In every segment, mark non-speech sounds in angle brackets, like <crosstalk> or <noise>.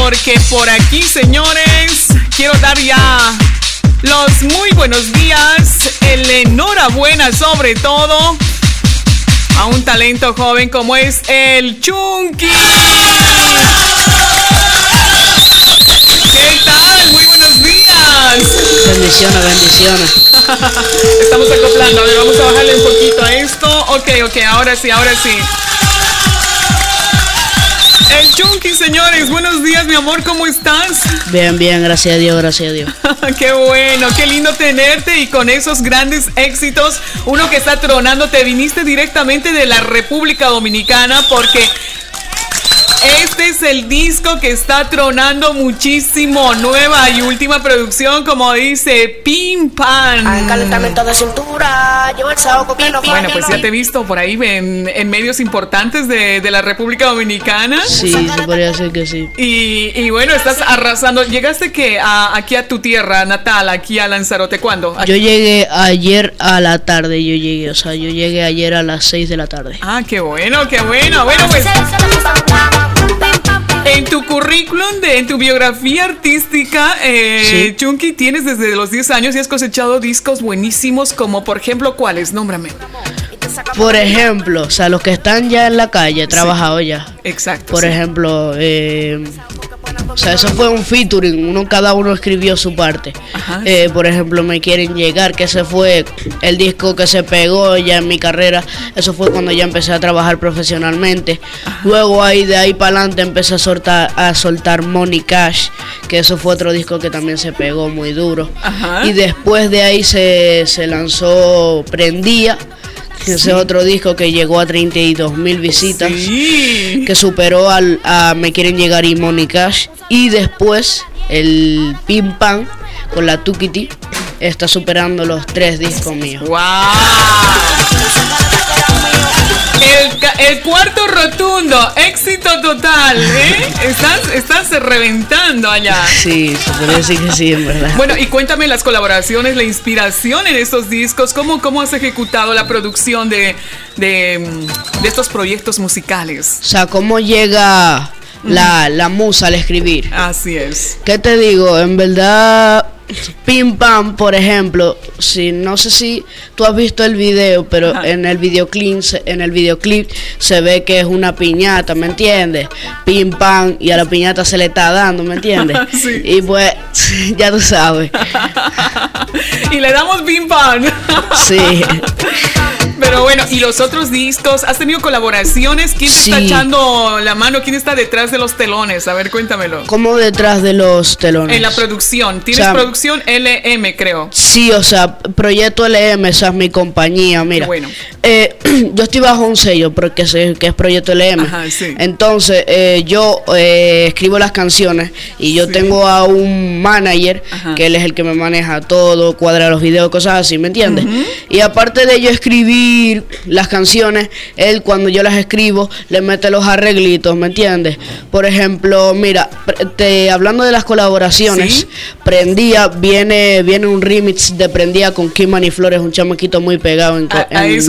porque por aquí, señores, quiero dar ya los muy buenos días, el enhorabuena sobre todo a un talento joven como es el Chunky. ¿Qué tal? Muy buenos días. Bendiciones, bendiciones. <laughs> Estamos acoplando, a ver, vamos a bajarle un poquito a esto. Ok, ok, ahora sí, ahora sí. El Chunky, señores, buenos días, mi amor, ¿cómo estás? Bien, bien, gracias a Dios, gracias a Dios. <laughs> qué bueno, qué lindo tenerte. Y con esos grandes éxitos, uno que está tronando, te viniste directamente de la República Dominicana porque es el disco que está tronando muchísimo. Nueva y última producción, como dice Pim Pam. calentamiento de cintura, llevo el saoco Bueno, pues ya te he visto por ahí en, medios importantes de, la República Dominicana. Sí, se podría decir que sí. Y, bueno, estás arrasando. ¿Llegaste que aquí a tu tierra natal, aquí a Lanzarote? ¿Cuándo? Yo llegué ayer a la tarde, yo llegué, o sea, yo llegué ayer a las 6 de la tarde. Ah, qué bueno, qué bueno. Bueno, pues... En tu currículum, de, en tu biografía artística, eh, Chunky, tienes desde los 10 años y has cosechado discos buenísimos, como por ejemplo, ¿cuáles? Nómbrame. Por ejemplo, o sea, los que están ya en la calle, he trabajado ya. Exacto. Por ejemplo, eh, o sea, eso fue un featuring, uno cada uno escribió su parte. Eh, por ejemplo, Me Quieren Llegar, que ese fue el disco que se pegó ya en mi carrera. Eso fue cuando ya empecé a trabajar profesionalmente. Luego ahí de ahí para adelante empecé a soltar, a soltar Money Cash, que eso fue otro disco que también se pegó muy duro. Y después de ahí se, se lanzó Prendía ese otro disco que llegó a 32 mil visitas, que superó al, a Me Quieren Llegar y Money Cash. Y después el Pim Pam con la Tukiti está superando los tres discos míos. ¡Wow! El, cuarto rotundo, éxito total, ¿eh? Estás, estás reventando allá. Sí, se puede decir que sí, en verdad. Bueno, y cuéntame las colaboraciones, la inspiración en estos discos, ¿cómo, cómo has ejecutado la producción de, de, de estos proyectos musicales? O sea, ¿cómo llega la, la musa al escribir? Así es. ¿Qué te digo? En verdad Pim Pam, por ejemplo, si no sé si tú has visto el video, pero en el videoclip en el videoclip se ve que es una piñata, ¿me entiendes? Pim Pam y a la piñata se le está dando, ¿me entiendes? <laughs> Y pues <laughs> ya tú sabes. <laughs> y le damos Pim Pam. sí. Pero bueno, ¿y los otros discos? ¿Has tenido colaboraciones? ¿Quién está echando la mano? ¿Quién está detrás de los telones? A ver, cuéntamelo. ¿Cómo detrás de los telones? En la producción. ¿Tienes producción LM, creo? Sí, o sea, Proyecto LM, esa es mi compañía, mira. Bueno. Eh, <clears throat> yo estoy bajo un sello porque sé que es Proyecto LM. Ajá, sí. Entonces, eh, yo eh, escribo las canciones y yo tengo a un manager que él es el que me maneja todo, cuadra los videos, cosas así, ¿me entiendes? Y aparte de yo escribir las canciones, él cuando yo las escribo le mete los arreglitos, ¿me entiendes? Por ejemplo, mira, te, hablando de las colaboraciones, Prendía, viene, viene un remix de Prendía con Kimani Flores, un chamaquito muy pegado en,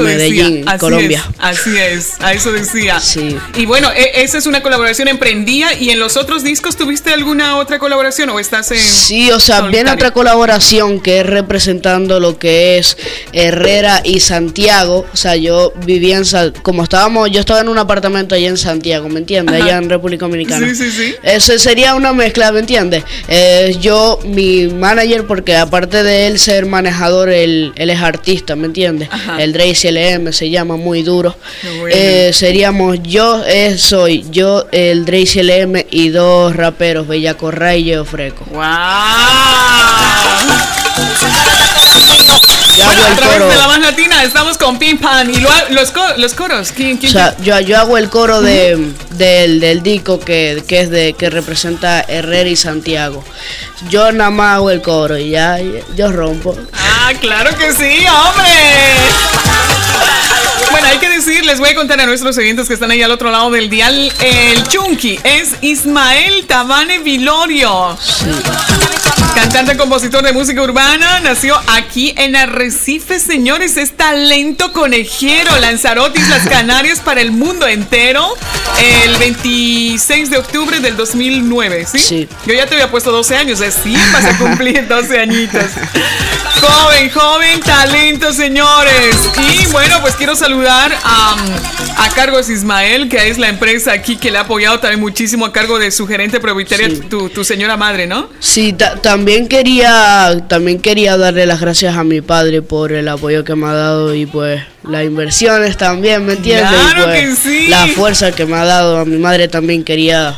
Medellín, Colombia. así es, a eso decía. Sí. Y bueno, e, esa es una colaboración en Prendía y en los otros discos tuviste alguna otra colaboración o estás en... Sí, o sea, viene otra colaboración que es representando lo que es Herrera y Santiago o sea, yo vivía en, como estábamos, yo estaba en un apartamento allá en Santiago, ¿me entiendes? Allá en República Dominicana. Sí, sí, sí. Ese sería una mezcla, ¿me entiendes? Eh, yo, mi manager, porque aparte de él ser manejador, él, él es artista, ¿me entiendes? El Dracy LM se llama muy duro. Eh, seríamos yo, eh, soy yo, el Dracy LM y dos raperos, Bella Corra y Geo Freco. ¡Wow! Yo bueno, estamos con Pim Pam y los, los coros. ¿Quién, quién o sea, yo, yo, hago el coro de, del, del disco que, que, es de que representa Herrera y Santiago. Yo nada más hago el coro y ya yo rompo. Ah, claro que sí, hombre. Bueno, hay que decir, les voy a contar a nuestros oyentes que están ahí al otro lado del dial. El Chunky es Ismael Tabane Vilorio. Cantante, compositor de música urbana, nació aquí en Arrecife, señores. Es talento conejero, Lanzarote, las Canarias para el mundo entero. El 26 de octubre del 2009, ¿sí? Sí. Yo ya te había puesto 12 años, sí, vas a cumplir 12 añitos. <laughs> Joven, joven, talento, señores. Y bueno, pues quiero saludar a, a Cargos Ismael, que es la empresa aquí que le ha apoyado también muchísimo a cargo de su gerente propietaria, Sí. tu, tu señora madre, ¿no? Sí, ta- también quería también quería darle las gracias a mi padre por el apoyo que me ha dado y pues las inversiones también, ¿me entiendes? Claro pues, que sí. La fuerza que me ha dado a mi madre también quería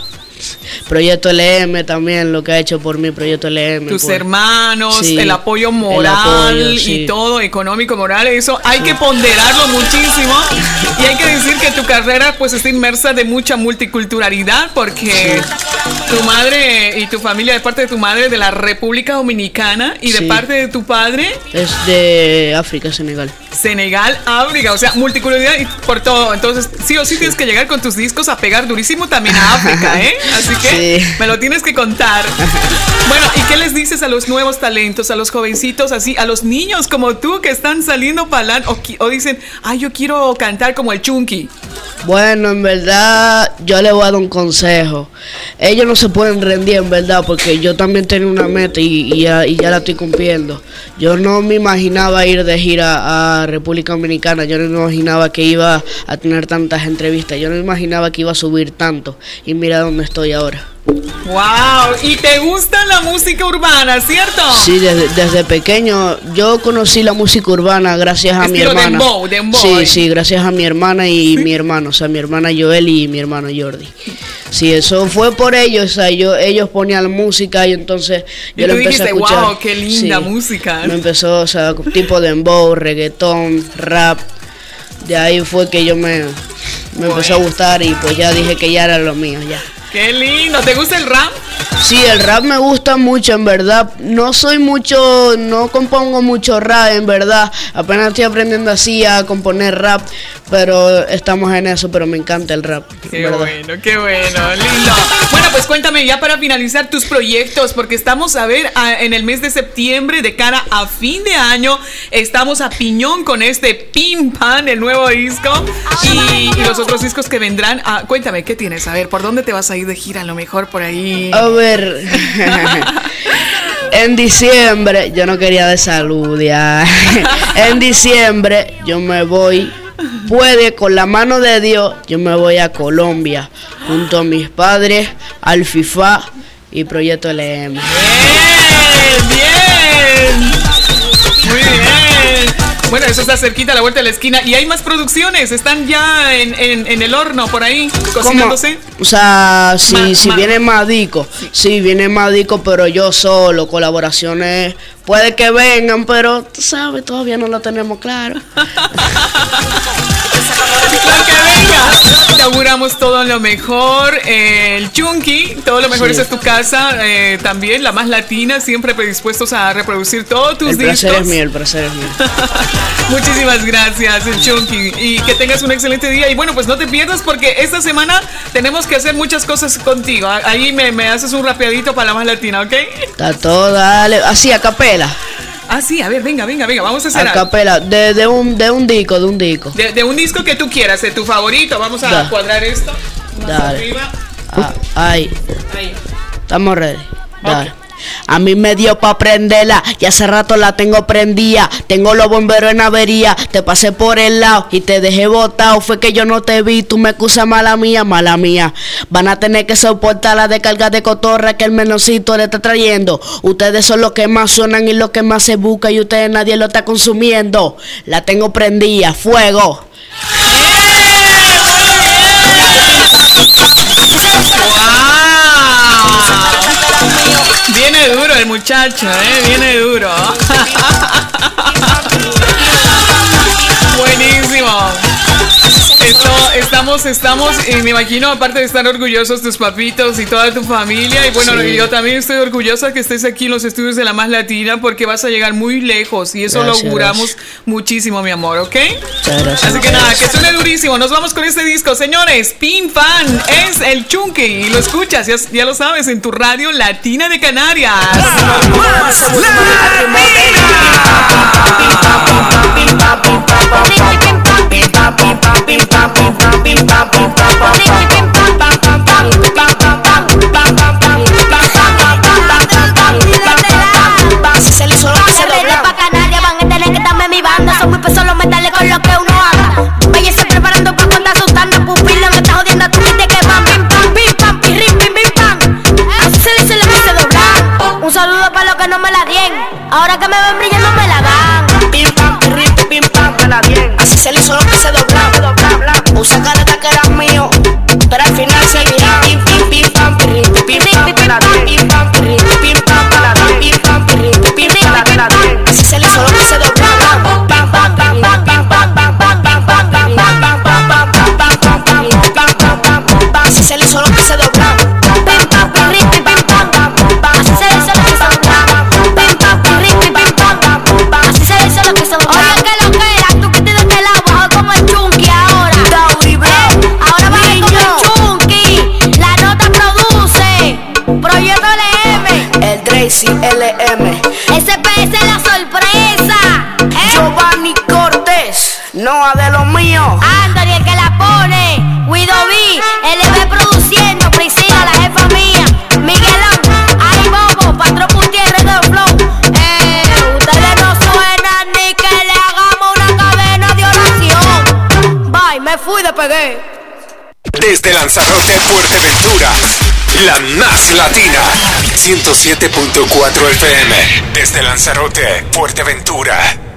Proyecto LM también lo que ha hecho por mi Proyecto LM. Tus pues. hermanos, Sí, el apoyo el moral y todo, económico, moral, eso hay que ponderarlo muchísimo. Y hay que decir que tu carrera pues está inmersa de mucha multiculturalidad porque tu madre y tu familia de parte de tu madre de la República Dominicana y de parte de tu padre Es de África, Senegal. Senegal, África, o sea, multiculturalidad y por todo. Entonces, sí o sí tienes que llegar con tus discos a pegar durísimo también a África, <laughs> ¿eh? Así que Sí. me lo tienes que contar. <laughs> Bueno, ¿y qué les dices a los nuevos talentos, a los jovencitos así, a los niños como tú que están saliendo para o, o dicen, ay, yo quiero cantar como el Chunky? Bueno, en verdad, yo le voy a dar un consejo. Ellos no se pueden rendir, en verdad, porque yo también tenía una meta y, y ya, y ya la estoy cumpliendo. Yo no me imaginaba ir de gira a República Dominicana, yo no me imaginaba que iba a tener tantas entrevistas, yo no me imaginaba que iba a subir tanto. Y mira dónde estoy ahora. ¡Wow! ¿Y te gusta la música urbana, cierto? Sí, desde, desde pequeño yo conocí la música urbana gracias a mi hermana. dembow, dembow, sí, eh. sí, gracias a mi hermana y <laughs> mi hermano, o sea, mi hermana Joel y mi hermano Jordi. Sí, eso fue por ellos, o sea, yo, ellos ponían música y entonces Y yo tú lo empecé dijiste, a escuchar. "Wow, qué linda música". Me empezó, o sea, tipo dembow, reggaetón, rap. De ahí fue que yo me, me empezó a gustar y pues ya dije que ya era lo mío, ya. ¡Qué lindo! ¿Te gusta el rap? Sí, el rap me gusta mucho, en verdad. No soy mucho, no compongo mucho rap, en verdad. Apenas estoy aprendiendo así a componer rap, pero estamos en eso, pero me encanta el rap. Qué verdad. bueno, qué bueno, lindo. Bueno, pues cuéntame ya para finalizar tus proyectos, porque estamos a ver a- en el mes de septiembre, de cara a fin de año, estamos a piñón con este Pim Pan, el nuevo disco, y, y los otros discos que vendrán. Ah, cuéntame, ¿qué tienes? A ver, ¿por dónde te vas a ir de gira? A lo mejor por ahí. A ver, <laughs> en diciembre, yo no quería de salud, ya. <laughs> en diciembre yo me voy, puede con la mano de Dios, yo me voy a Colombia, junto a mis padres, al FIFA y Proyecto LM. ¡Bien! ¡Bien! Muy bien. Bueno, eso está cerquita a la vuelta de la esquina. Y hay más producciones. Están ya en, en- en el horno por ahí, cocinándose. O sea, si, Ma- si ma- viene más disco, sí, viene más disco, pero yo solo, colaboraciones, puede que vengan, pero tú sabes, todavía no lo tenemos claro. <laughs> Lo que venga. Te auguramos todo lo mejor. Eh, el Chunky, todo lo mejor. Sí. Es tu casa. eh, también la más latina, siempre predispuestos a reproducir todos tus El placer discos. es mío, el placer es mío. <laughs> Muchísimas gracias, el Chunky. Y que tengas un excelente día. Y bueno, pues no te pierdas porque esta semana tenemos que hacer muchas cosas contigo. Ahí me, me haces un rapeadito para la más latina, ¿ok? Está todo, dale, así, a capela, Ah, sí, a ver, venga, venga, venga. Vamos a hacer a algo. capela, de, de un, de un disco, de un disco. De, de un disco que tú quieras, de tu favorito. Vamos a Da. cuadrar esto. Más Dale. arriba. Ah, ahí, Ahí. estamos ready. Dale. A mí me dio pa' prenderla, y hace rato la tengo prendida. Tengo los bomberos en avería, te pasé por el lado y te dejé botado. Fue que yo no te vi, tú me excusas mala mía, mala mía. Van a tener que soportar la descarga de cotorra que el menorcito le está trayendo. Ustedes son los que más suenan y los que más se busca y ustedes nadie lo está consumiendo. La tengo prendida, fuego. Viene duro el muchacho, ¿eh? Viene duro. <laughs> Buenísimo estamos, estamos, y me imagino, aparte de estar orgullosos tus papitos y toda tu familia, y bueno, yo también estoy orgullosa que estés aquí en los estudios de La Más Latina porque vas a llegar muy lejos y eso lo auguramos muchísimo, mi amor, ¿ok? Así que nada, que suene durísimo. Nos vamos con este disco, señores. Pim Fan es el Chunky y lo escuchas, ya, lo sabes, en tu radio Latina de Canarias. Desde Lanzarote, Fuerteventura, la más latina. 107.4 FM. Desde Lanzarote, Fuerteventura.